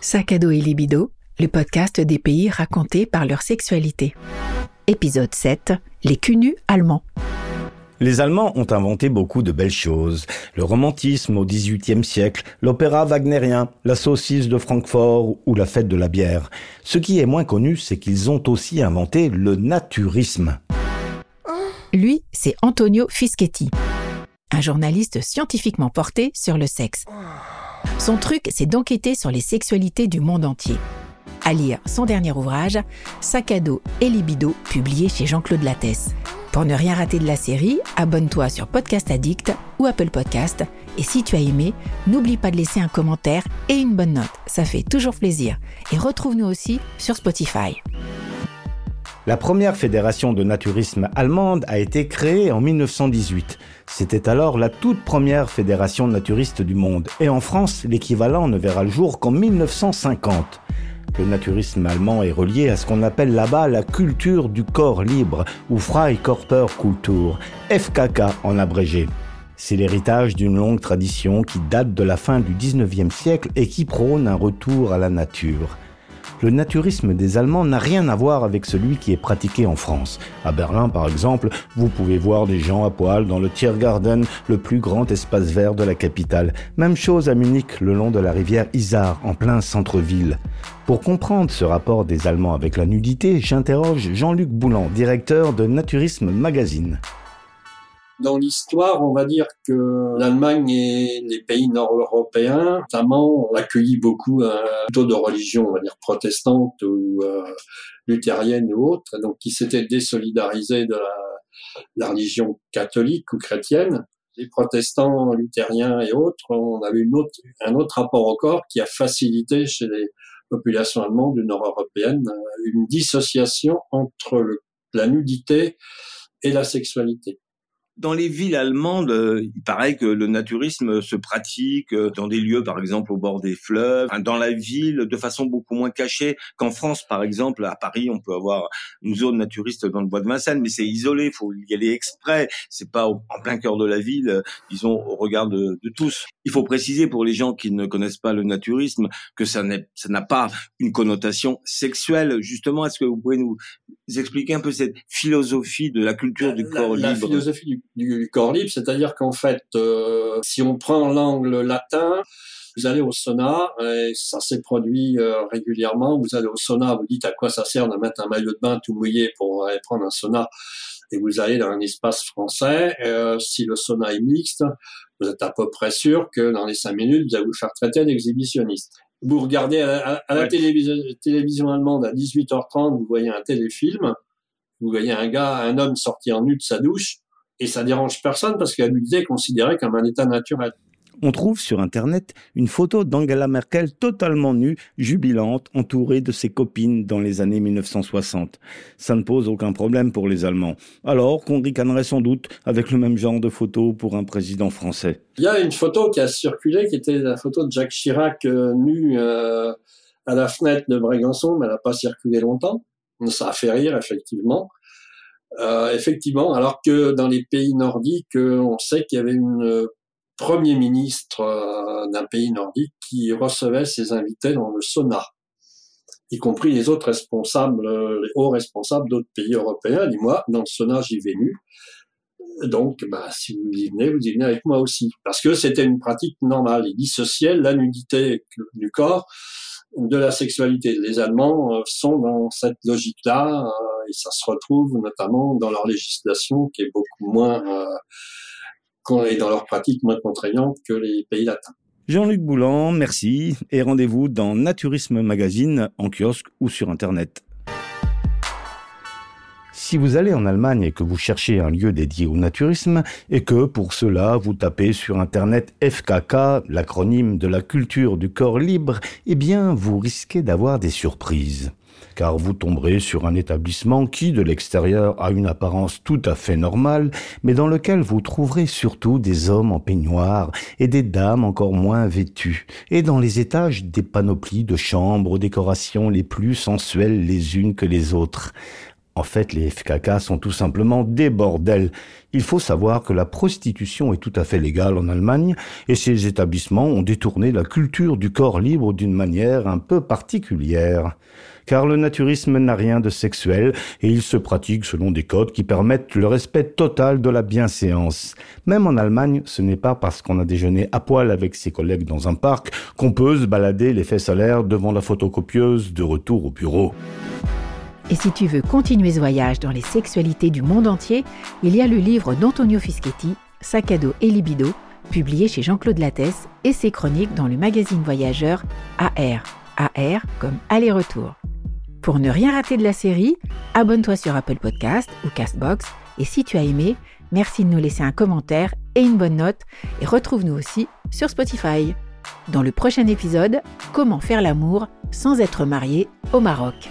Sac à dos et libido, le podcast des pays racontés par leur sexualité. Épisode 7, les cunus allemands. Les Allemands ont inventé beaucoup de belles choses. Le romantisme au XVIIIe siècle, l'opéra wagnérien, la saucisse de Francfort ou la fête de la bière. Ce qui est moins connu, c'est qu'ils ont aussi inventé le naturisme. Lui, c'est Antonio Fischetti, un journaliste scientifiquement porté sur le sexe. Son truc, c'est d'enquêter sur les sexualités du monde entier. À lire son dernier ouvrage, Sac à dos et libido, publié chez Jean-Claude Lattès. Pour ne rien rater de la série, abonne-toi sur Podcast Addict ou Apple Podcast. Et si tu as aimé, n'oublie pas de laisser un commentaire et une bonne note. Ça fait toujours plaisir. Et retrouve-nous aussi sur Spotify. La première fédération de naturisme allemande a été créée en 1918. C'était alors la toute première fédération naturiste du monde. Et en France, l'équivalent ne verra le jour qu'en 1950. Le naturisme allemand est relié à ce qu'on appelle là-bas la culture du corps libre, ou Freikörperkultur, FKK en abrégé. C'est l'héritage d'une longue tradition qui date de la fin du 19e siècle et qui prône un retour à la nature le naturisme des Allemands n'a rien à voir avec celui qui est pratiqué en France. À Berlin, par exemple, vous pouvez voir des gens à poil dans le Tiergarten, le plus grand espace vert de la capitale. Même chose à Munich, le long de la rivière Isar, en plein centre-ville. Pour comprendre ce rapport des Allemands avec la nudité, j'interroge Jean-Luc Boulan, directeur de Naturisme Magazine. Dans l'histoire, on va dire que l'Allemagne et les pays nord-européens, notamment, ont accueilli beaucoup un taux de religion, on va dire protestante ou euh, luthérienne ou autre, donc qui s'étaient désolidarisés de la, religion catholique ou chrétienne. Les protestants, luthériens et autres, on avait une un autre rapport encore qui a facilité chez les populations allemandes du nord-européenne une dissociation entre la nudité et la sexualité. Dans les villes allemandes, euh, il paraît que le naturisme se pratique euh, dans des lieux, par exemple, au bord des fleuves, dans la ville, de façon beaucoup moins cachée qu'en France, par exemple. À Paris, on peut avoir une zone naturiste dans le bois de Vincennes, mais c'est isolé, il faut y aller exprès. C'est pas en plein cœur de la ville, euh, disons, au regard de, de tous. Il faut préciser pour les gens qui ne connaissent pas le naturisme que ça n'a pas une connotation sexuelle. Justement, est-ce que vous pouvez nous expliquer un peu cette philosophie de la culture du corps libre. La philosophie du, corps libre, c'est-à-dire qu'en fait, euh, si on prend l'angle latin, vous allez au sauna, et ça s'est produit euh, régulièrement, vous allez au sauna, vous dites à quoi ça sert de mettre un maillot de bain tout mouillé pour aller prendre un sauna, et vous allez dans un espace français, euh, si le sauna est mixte, vous êtes à peu près sûr que dans les cinq minutes, vous allez vous faire traiter d'exhibitionniste. Vous regardez à la, télévision, télévision allemande à 18h30, vous voyez un téléfilm, vous voyez un gars, un homme sortir nu de sa douche, et ça dérange personne parce que la nudité est considérée comme un état naturel. On trouve sur Internet une photo d'Angela Merkel totalement nue, jubilante, entourée de ses copines dans les années 1960. Ça ne pose aucun problème pour les Allemands. Alors qu'on ricanerait sans doute avec le même genre de photo pour un président français. Il y a une photo qui a circulé qui était la photo de Jacques Chirac euh, nu euh, à la fenêtre de Brégançon, mais elle n'a pas circulé longtemps. Ça a fait rire, effectivement. Euh, effectivement, alors que dans les pays nordiques, on sait qu'il y avait une premier ministre d'un pays nordique qui recevait ses invités dans le sauna, y compris les autres responsables, les hauts responsables d'autres pays européens. Dis-moi, dans le sauna, j'y vais nu. Donc, bah, si vous y venez, vous y venez avec moi aussi. Parce que c'était une pratique normale. Il dissociait la nudité du corps de la sexualité. Les Allemands sont dans cette logique-là et ça se retrouve notamment dans leur législation qui est beaucoup moins euh, et dans leur pratique moins contraignante que les pays latins. Jean-Luc Boulan, merci et rendez-vous dans Naturisme Magazine en kiosque ou sur Internet. Si vous allez en Allemagne et que vous cherchez un lieu dédié au naturisme et que pour cela vous tapez sur Internet FKK, l'acronyme de la culture du corps libre, eh bien vous risquez d'avoir des surprises car vous tomberez sur un établissement qui, de l'extérieur, a une apparence tout à fait normale, mais dans lequel vous trouverez surtout des hommes en peignoir et des dames encore moins vêtues, et dans les étages des panoplies de chambres aux décorations les plus sensuelles les unes que les autres. En fait, les FKK sont tout simplement des bordels. Il faut savoir que la prostitution est tout à fait légale en Allemagne et ces établissements ont détourné la culture du corps libre d'une manière un peu particulière. Car le naturisme n'a rien de sexuel et il se pratique selon des codes qui permettent le respect total de la bienséance. Même en Allemagne, ce n'est pas parce qu'on a déjeuné à poil avec ses collègues dans un parc qu'on peut se balader les solaires devant la photocopieuse de retour au bureau. Et si tu veux continuer ce voyage dans les sexualités du monde entier, il y a le livre d'Antonio Fischetti, Sac dos et libido, publié chez Jean-Claude Lattès, et ses chroniques dans le magazine voyageur AR. AR comme aller-retour. Pour ne rien rater de la série, abonne-toi sur Apple Podcast ou Castbox et si tu as aimé, merci de nous laisser un commentaire et une bonne note et retrouve-nous aussi sur Spotify. Dans le prochain épisode, comment faire l'amour sans être marié au Maroc.